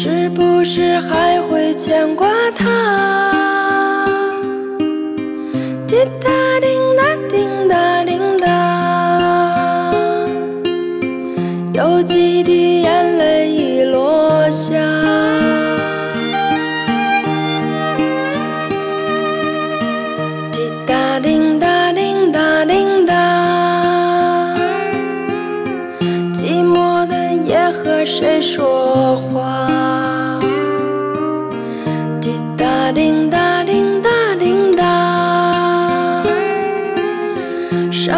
是不是还会牵挂他？滴答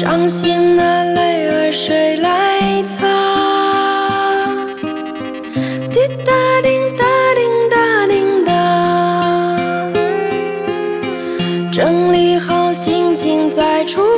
伤心的泪儿谁来擦？滴答滴答滴答滴答。整理好心情再出发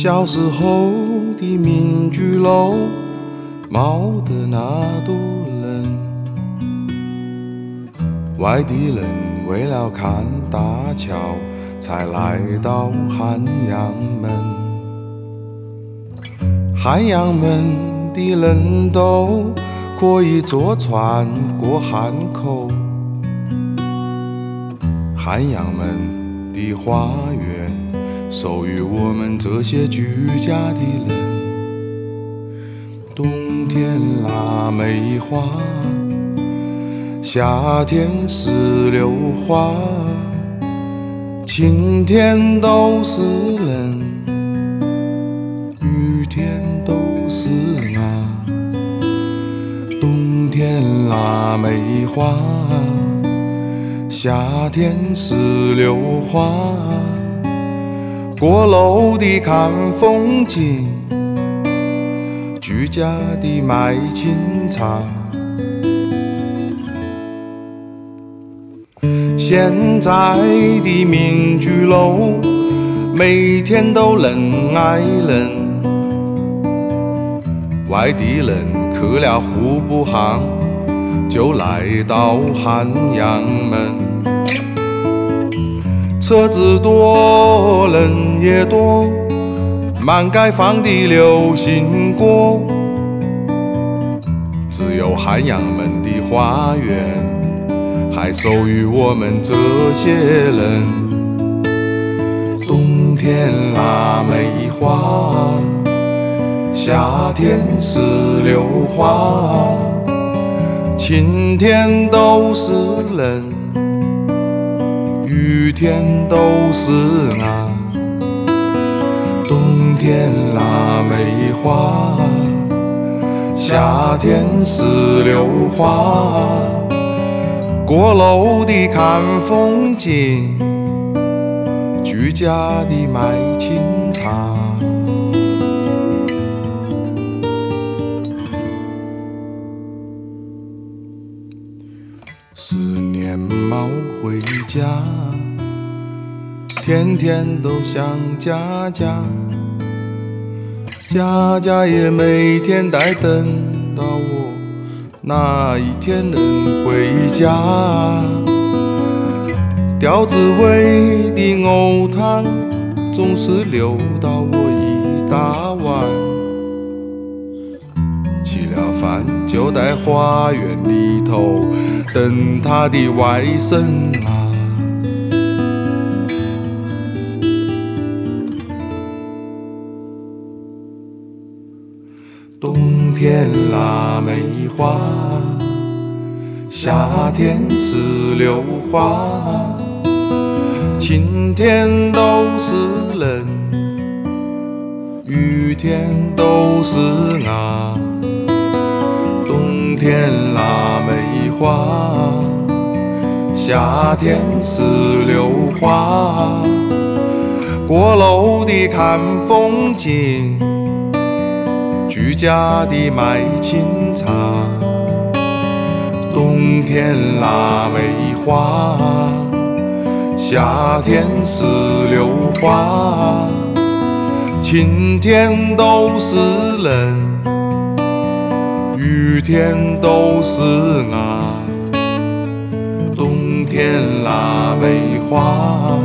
小时候的民居楼，冒得那多冷。外地人为了看大桥，才来到汉阳门。汉阳门的人都可以坐船过汉口。汉阳门的花园。属于我们这些居家的人。冬天腊梅花，夏天石榴花，晴天都是人，雨天都是啊。冬天腊梅花，夏天石榴花。过楼的看风景，居家的卖清茶。现在的民居楼，每天都人挨人。外地人去了户部巷，就来到汉阳门。车子多，人也多，满街放的流行歌，只有汉阳门的花园还属于我们这些人。冬天腊梅花，夏天石榴花，晴天都是人，雨天都是那。冬天腊梅花，夏天石榴花，过路的看风景，居家的买亲天天都想家家，家家也每天在等到我哪一天能回家。吊子味的藕汤总是留到我一大碗，吃了饭就在花园里头等他的外甥啊。冬天腊梅花，夏天石榴花，晴天都是人，雨天都是啊。冬天腊梅花，夏天石榴花，过路的看风景。居家的卖清茶，冬天腊梅花，夏天石榴花，晴天都是人，雨天都是啊。冬天腊梅花，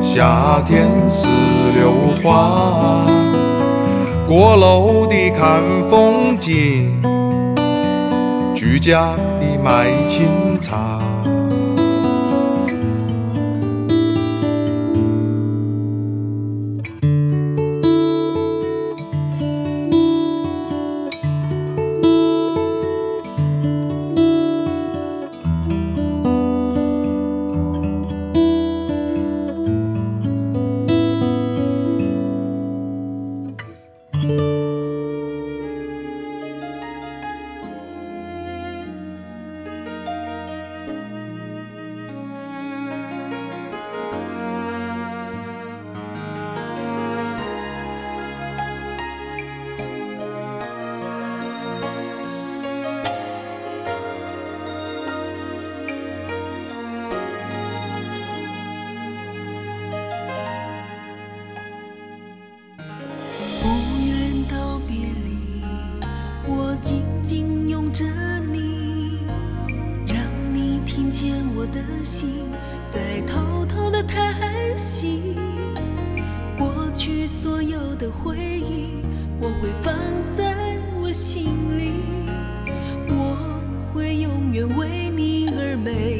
夏天石榴花。过路的看风景，居家的放在我心里我会永远为你而美。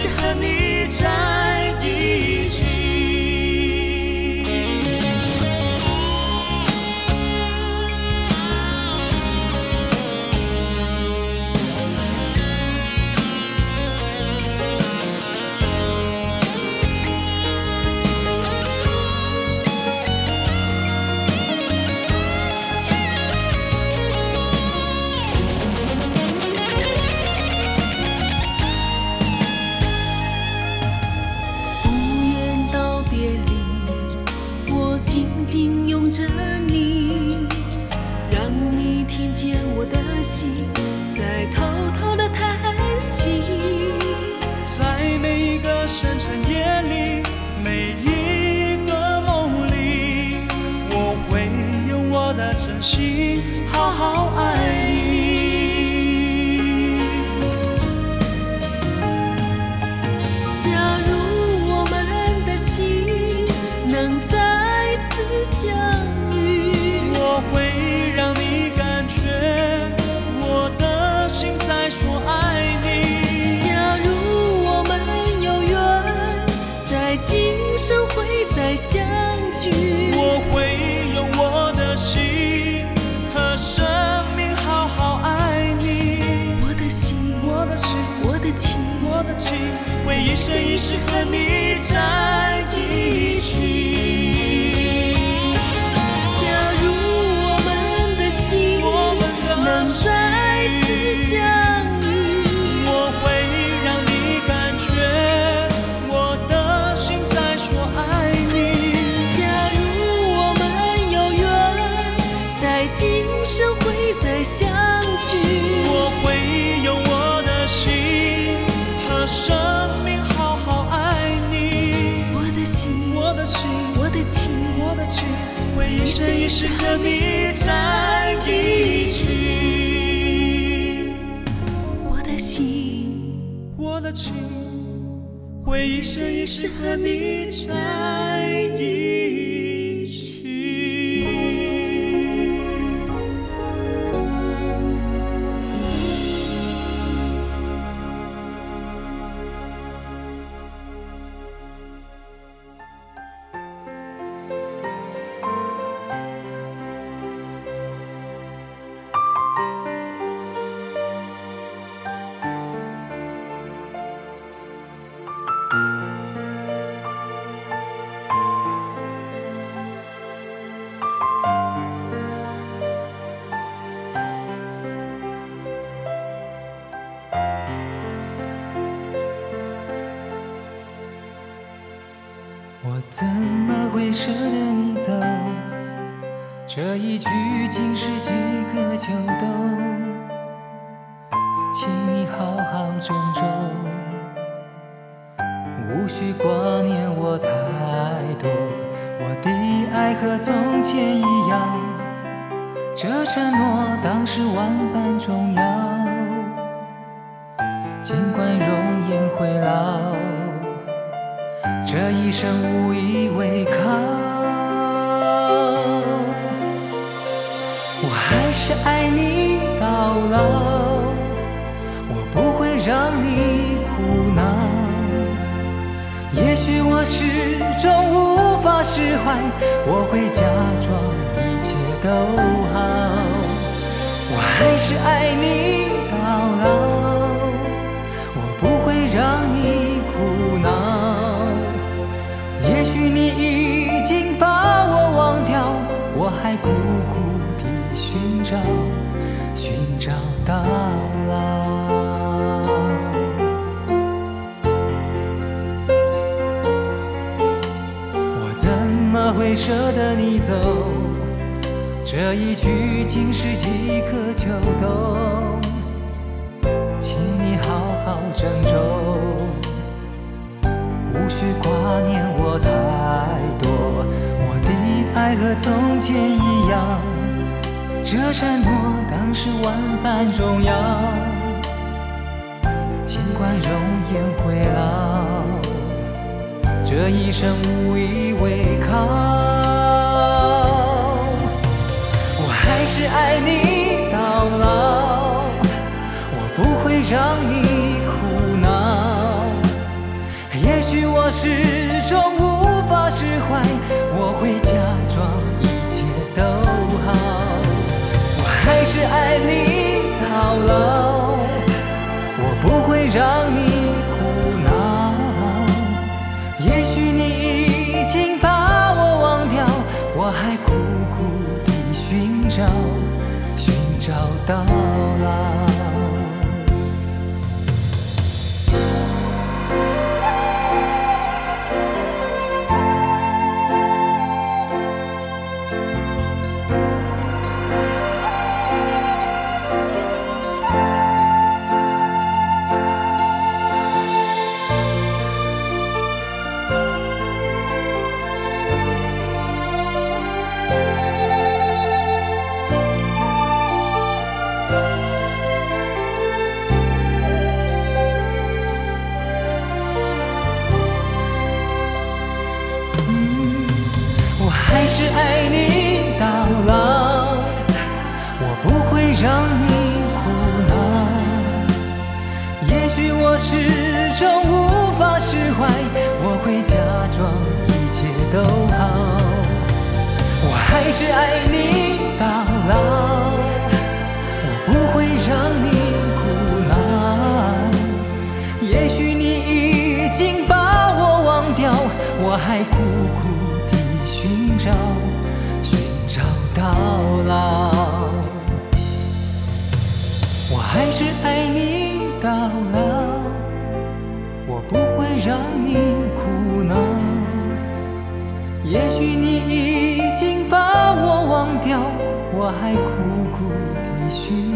是和你。深深。是和你在一起。我的心。我的情，会一生一世和你在一起怎么会舍得你走？这一句竟是几个秋冬，请你好好珍重，无需挂念我太多。我的爱和从前一样，这承诺当时万般重要，这一生无以为靠，我还是爱你到老，我不会让你苦恼。也许我始终无法释怀，我会假装一切都好。我还是爱你到老，我不会让你还苦苦地寻找，寻找到老。我怎么会舍得你走？这一去竟是几个秋冬，请你好好珍和从前一样，这承诺当时万般重要。尽管容颜会老，这一生无依为靠，我还是爱你到老，我不会让你苦恼。也许我始终无法释怀，我会假装一切都好。我还是爱你到老，我不会让你苦恼。也许你已经把我忘掉，我还苦苦地寻找，寻找到老。都好我还是爱你到老我不会让你苦恼也许你已经把我忘掉我还苦苦的寻找寻找到老我还是爱你到老我不会让你也许你已经把我忘掉我还苦苦的寻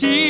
see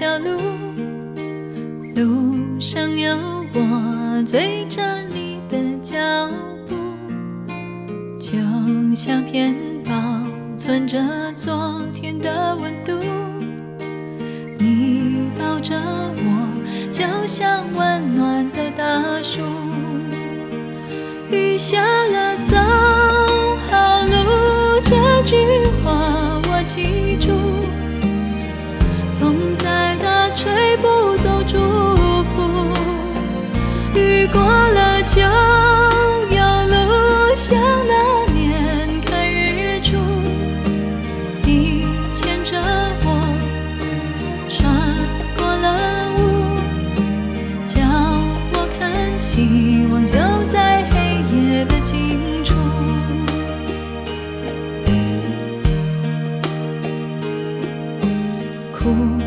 小路，路上有我追着你的脚步，就像片保存着昨天的温度。你抱着我，就像温暖的大树。雨下了。过了就有路像那年看日出你牵着我穿过了雾叫我看希望就在黑夜的尽处。苦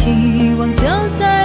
希望就在